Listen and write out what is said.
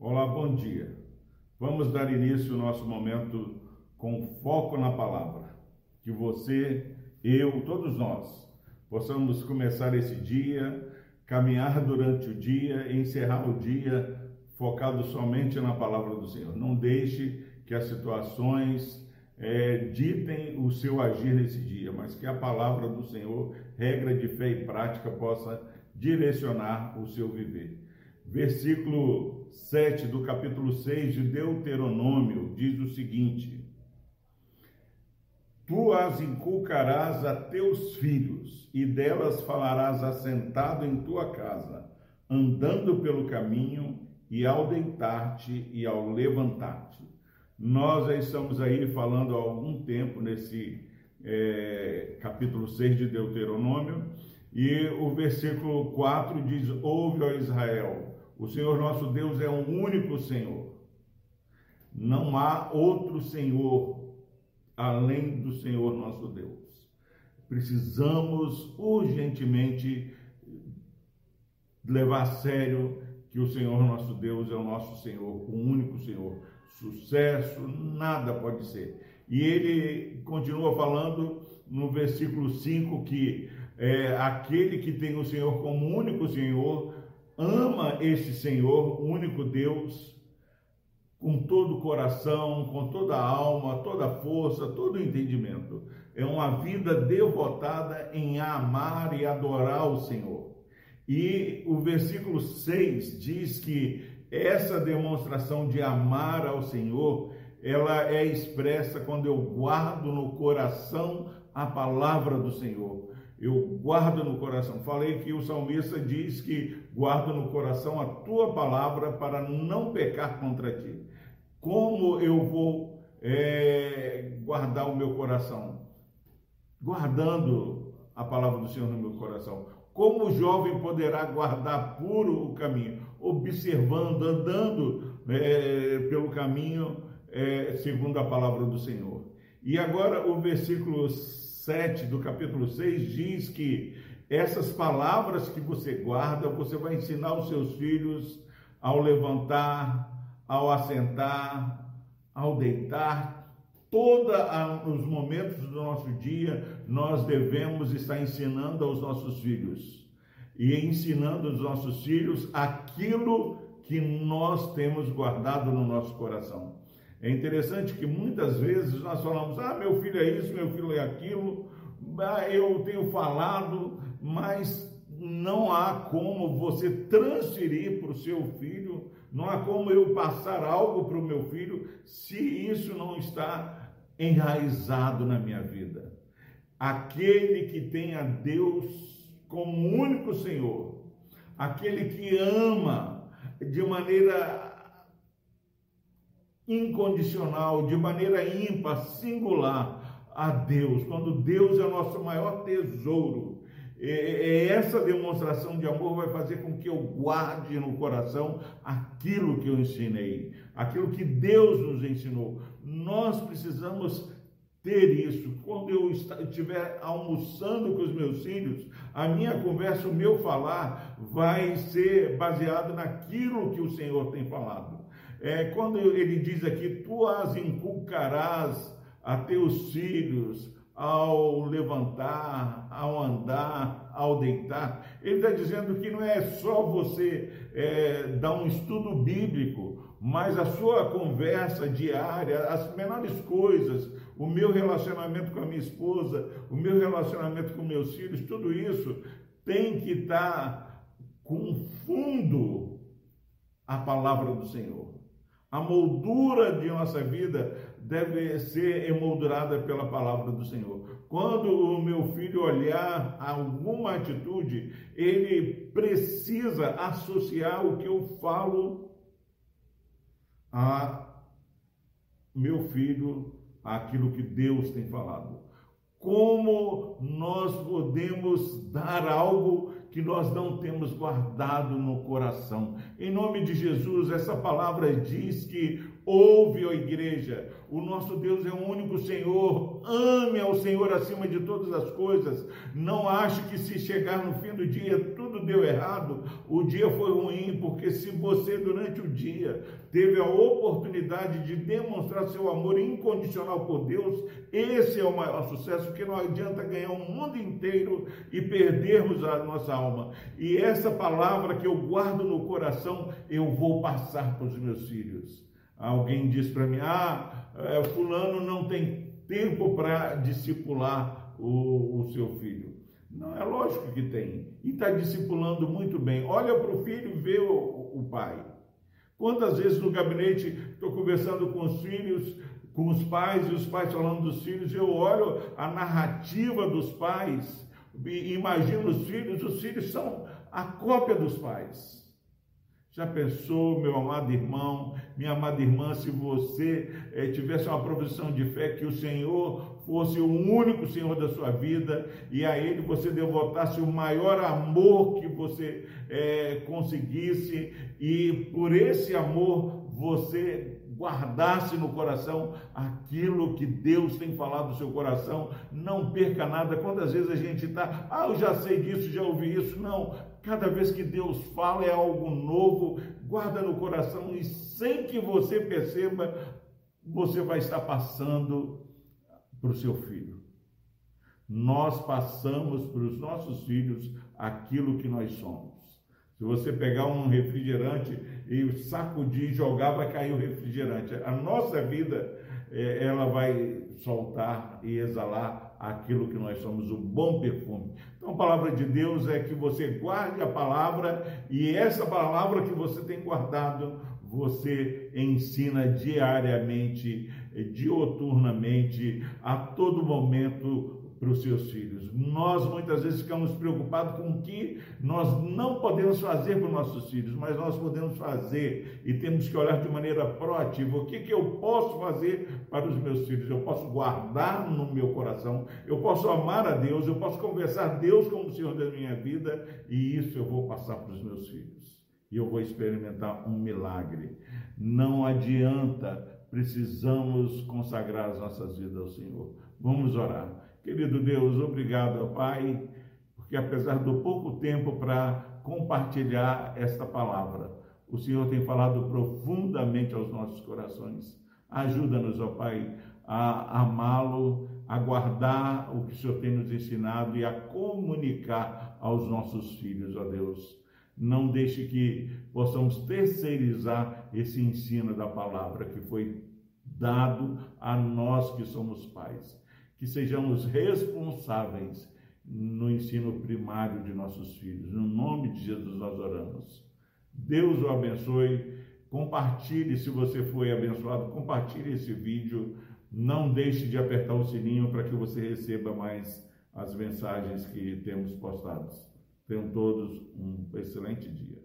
Olá, bom dia. Vamos dar início ao nosso momento com foco na palavra. Que você, eu, todos nós, possamos começar esse dia, caminhar durante o dia, encerrar o dia focado somente na palavra do Senhor. Não deixe que as situações é, ditem o seu agir nesse dia, mas que a palavra do Senhor, regra de fé e prática, possa direcionar o seu viver. Versículo 7 do capítulo 6 de Deuteronômio diz o seguinte: Tu as inculcarás a teus filhos, e delas falarás assentado em tua casa, andando pelo caminho, e ao deitar-te e ao levantar-te nós já estamos aí falando há algum tempo nesse é, capítulo 6 de Deuteronômio, e o versículo 4 diz: Ouve, ó Israel, o Senhor nosso Deus é um único Senhor. Não há outro Senhor além do Senhor nosso Deus. Precisamos urgentemente levar a sério que o Senhor nosso Deus é o nosso Senhor, o único Senhor sucesso, nada pode ser. E ele continua falando no versículo 5 que é, aquele que tem o Senhor como único Senhor, ama esse Senhor, único Deus, com todo o coração, com toda a alma, toda a força, todo o entendimento. É uma vida devotada em amar e adorar o Senhor. E o versículo 6 diz que essa demonstração de amar ao Senhor, ela é expressa quando eu guardo no coração a palavra do Senhor. Eu guardo no coração. Falei que o salmista diz que guardo no coração a tua palavra para não pecar contra ti. Como eu vou é, guardar o meu coração? Guardando a palavra do Senhor no meu coração. Como o jovem poderá guardar puro o caminho? Observando, andando é, pelo caminho é, segundo a palavra do Senhor. E agora o versículo 7 do capítulo 6 diz que essas palavras que você guarda, você vai ensinar os seus filhos ao levantar, ao assentar, ao deitar, todos os momentos do nosso dia, nós devemos estar ensinando aos nossos filhos e ensinando aos nossos filhos aquilo que nós temos guardado no nosso coração. É interessante que muitas vezes nós falamos: ah, meu filho é isso, meu filho é aquilo, ah, eu tenho falado, mas não há como você transferir para o seu filho, não há como eu passar algo para o meu filho se isso não está enraizado na minha vida. Aquele que tem a Deus como único Senhor, aquele que ama de maneira incondicional, de maneira ímpar, singular a Deus, quando Deus é o nosso maior tesouro. É essa demonstração de amor vai fazer com que eu guarde no coração aquilo que eu ensinei, aquilo que Deus nos ensinou. Nós precisamos ter isso. Quando eu estiver almoçando com os meus filhos, a minha conversa, o meu falar vai ser baseado naquilo que o Senhor tem falado. É, quando ele diz aqui, tu as inculcarás a teus filhos ao levantar, ao andar, ao deitar. Ele está dizendo que não é só você é, dar um estudo bíblico, mas a sua conversa diária, as menores coisas, o meu relacionamento com a minha esposa, o meu relacionamento com meus filhos, tudo isso tem que estar com fundo a palavra do Senhor. A moldura de nossa vida deve ser emoldurada pela palavra do Senhor. Quando o meu filho olhar alguma atitude, ele precisa associar o que eu falo a meu filho aquilo que Deus tem falado. Como nós podemos dar algo que nós não temos guardado no coração? Em nome de Jesus, essa palavra diz que Ouve, ó igreja, o nosso Deus é o único Senhor. Ame ao Senhor acima de todas as coisas. Não ache que se chegar no fim do dia deu errado, o dia foi ruim, porque se você durante o dia teve a oportunidade de demonstrar seu amor incondicional por Deus, esse é o maior sucesso, porque não adianta ganhar o mundo inteiro e perdermos a nossa alma. E essa palavra que eu guardo no coração, eu vou passar para os meus filhos. Alguém diz para mim: ah, é, Fulano não tem tempo para discipular o, o seu filho. Não, é lógico que tem. E está discipulando muito bem. Olha para o filho e vê o, o pai. Quantas vezes no gabinete estou conversando com os filhos, com os pais, e os pais falando dos filhos, eu olho a narrativa dos pais, e imagino os filhos, os filhos são a cópia dos pais. Já pensou, meu amado irmão, minha amada irmã, se você eh, tivesse uma provisão de fé, que o Senhor fosse o único Senhor da sua vida e a Ele você devotasse o maior amor que você eh, conseguisse e por esse amor você guardasse no coração aquilo que Deus tem falado no seu coração, não perca nada. Quantas vezes a gente está, ah, eu já sei disso, já ouvi isso. Não, Cada vez que Deus fala é algo novo, guarda no coração e sem que você perceba, você vai estar passando para o seu filho. Nós passamos para os nossos filhos aquilo que nós somos. Se você pegar um refrigerante e sacudir e jogar, vai cair o refrigerante. A nossa vida, ela vai soltar e exalar aquilo que nós somos, o bom perfume. Então, a palavra de Deus é que você guarde a palavra e essa palavra que você tem guardado, você ensina diariamente, dioturnamente, a todo momento para os seus filhos. Nós muitas vezes ficamos preocupados com o que nós não podemos fazer para os nossos filhos, mas nós podemos fazer e temos que olhar de maneira proativa. O que, que eu posso fazer para os meus filhos? Eu posso guardar no meu coração, eu posso amar a Deus, eu posso conversar Deus como o Senhor da minha vida e isso eu vou passar para os meus filhos. E eu vou experimentar um milagre. Não adianta, precisamos consagrar as nossas vidas ao Senhor. Vamos orar. Querido Deus, obrigado, Pai, porque apesar do pouco tempo para compartilhar esta palavra, o Senhor tem falado profundamente aos nossos corações. Ajuda-nos, ó Pai, a amá-lo, a guardar o que o Senhor tem nos ensinado e a comunicar aos nossos filhos, ó Deus. Não deixe que possamos terceirizar esse ensino da palavra que foi dado a nós que somos pais que sejamos responsáveis no ensino primário de nossos filhos. No nome de Jesus nós oramos. Deus o abençoe. Compartilhe se você foi abençoado, compartilhe esse vídeo. Não deixe de apertar o sininho para que você receba mais as mensagens que temos postadas. Tenham todos um excelente dia.